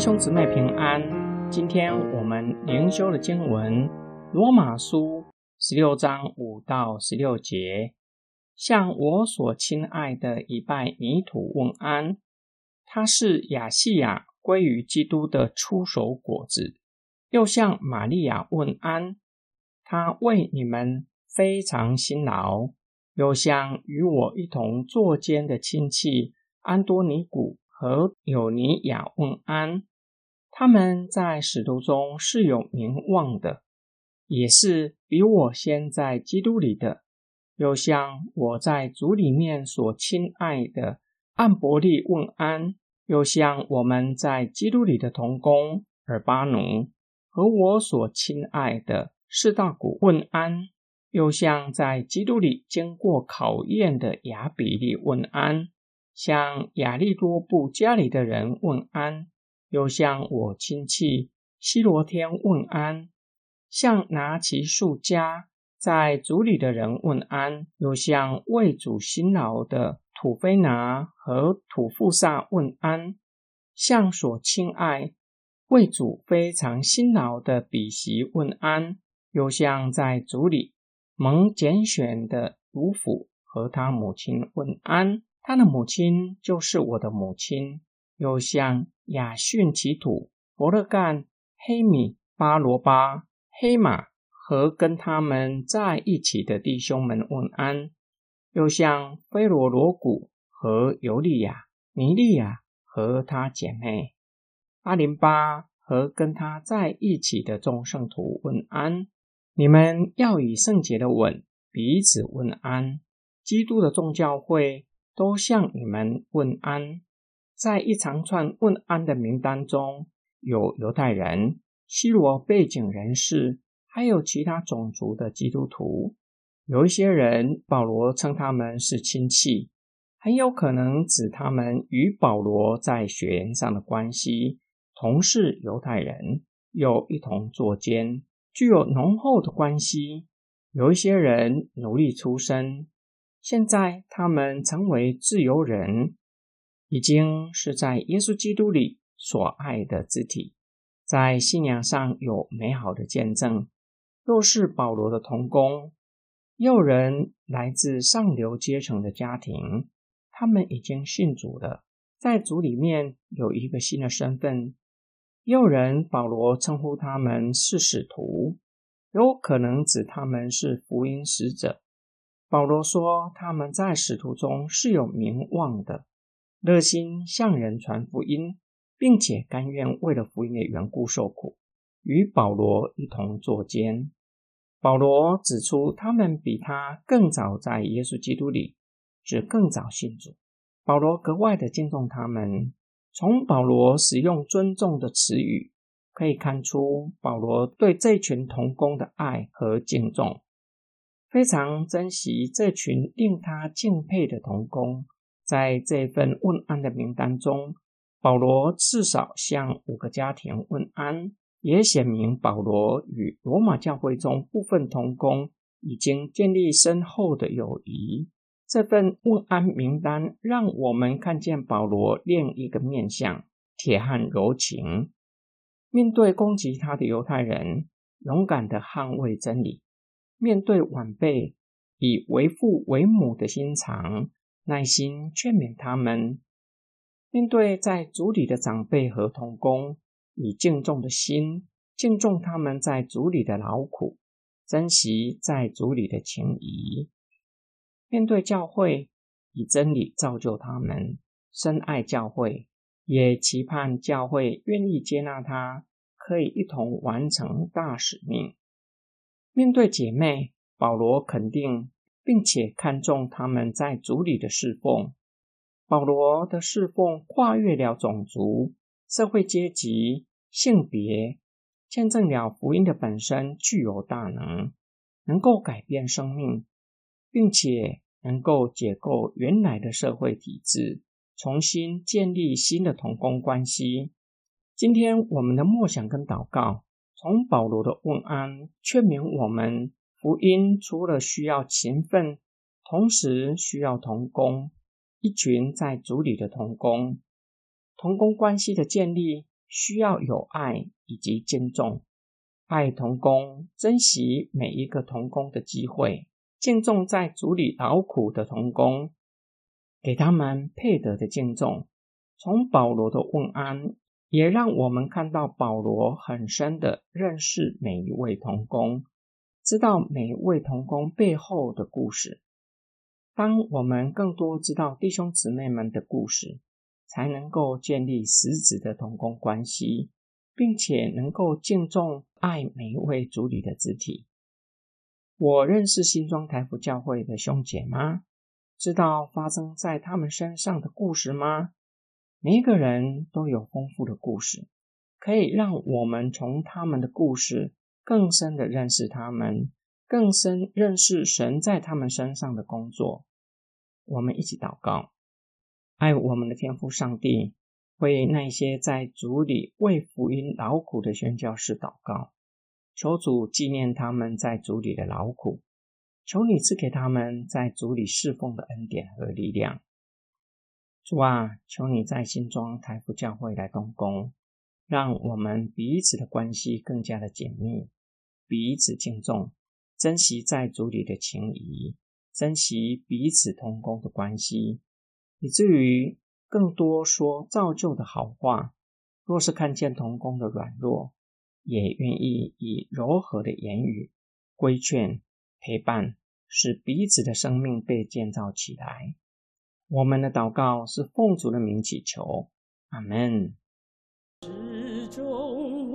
兄姊妹平安，今天我们灵修的经文《罗马书》十六章五到十六节，向我所亲爱的一拜泥土问安。他是亚细亚归于基督的出手果子，又向玛利亚问安。他为你们非常辛劳，又向与我一同作监的亲戚安多尼古。和有尼亚问安，他们在使徒中是有名望的，也是比我先在基督里的。又像我在主里面所亲爱的安伯利问安，又像我们在基督里的同工尔巴奴和我所亲爱的士大古问安，又像在基督里经过考验的亚比利问安。向亚利多布家里的人问安，又向我亲戚西罗天问安；向拿其数家在族里的人问安，又向为主辛劳的土菲拿和土富萨问安；向所亲爱为主非常辛劳的比席问安，又向在族里蒙拣选的卢府和他母亲问安。他的母亲就是我的母亲，又向雅逊其土伯勒干、黑米、巴罗巴、黑马和跟他们在一起的弟兄们问安，又向菲罗罗古和尤利亚、尼利亚和他姐妹阿林巴和跟他在一起的众圣徒问安。你们要以圣洁的吻彼此问安。基督的众教会。都向你们问安。在一长串问安的名单中，有犹太人、希罗背景人士，还有其他种族的基督徒。有一些人，保罗称他们是亲戚，很有可能指他们与保罗在血缘上的关系，同是犹太人，又一同作奸，具有浓厚的关系。有一些人奴隶出身。现在他们成为自由人，已经是在耶稣基督里所爱的肢体，在信仰上有美好的见证。若是保罗的同工，有人来自上流阶层的家庭，他们已经信主了，在主里面有一个新的身份。有人保罗称呼他们是使徒，有可能指他们是福音使者。保罗说：“他们在使徒中是有名望的，热心向人传福音，并且甘愿为了福音的缘故受苦，与保罗一同作监。”保罗指出，他们比他更早在耶稣基督里，是更早信主。保罗格外的敬重他们。从保罗使用尊重的词语，可以看出保罗对这群同工的爱和敬重。非常珍惜这群令他敬佩的童工，在这份问安的名单中，保罗至少向五个家庭问安，也显明保罗与罗马教会中部分童工已经建立深厚的友谊。这份问安名单让我们看见保罗另一个面相：铁汉柔情，面对攻击他的犹太人，勇敢的捍卫真理。面对晚辈，以为父为母的心肠，耐心劝勉他们；面对在族里的长辈和同工，以敬重的心敬重他们在族里的劳苦，珍惜在族里的情谊；面对教会，以真理造就他们，深爱教会，也期盼教会愿意接纳他，可以一同完成大使命。面对姐妹，保罗肯定并且看重他们在主里的侍奉。保罗的侍奉跨越了种族、社会阶级、性别，见证了福音的本身具有大能，能够改变生命，并且能够解构原来的社会体制，重新建立新的同工关系。今天我们的默想跟祷告。从保罗的问安劝勉我们，福音除了需要勤奋，同时需要同工。一群在组里的同工，同工关系的建立需要有爱以及敬重，爱同工，珍惜每一个同工的机会，敬重在组里劳苦的同工，给他们配得的敬重。从保罗的问安，也让我们看到保罗很深的认识每一位同工，知道每一位同工背后的故事。当我们更多知道弟兄姊妹们的故事，才能够建立实质的同工关系，并且能够敬重爱每一位主里的肢体。我认识新庄台福教会的兄姐吗？知道发生在他们身上的故事吗？每一个人都有丰富的故事，可以让我们从他们的故事更深的认识他们，更深认识神在他们身上的工作。我们一起祷告。爱我们的天父上帝，为那些在主里为福音劳苦的宣教士祷告，求主纪念他们在主里的劳苦，求你赐给他们在主里侍奉的恩典和力量。主啊，求你在新庄台福教会来动工，让我们彼此的关系更加的紧密，彼此敬重，珍惜在主里的情谊，珍惜彼此同工的关系。以至于更多说造就的好话。若是看见同工的软弱，也愿意以柔和的言语规劝、陪伴，使彼此的生命被建造起来。我们的祷告是奉主的名祈求，阿门。中。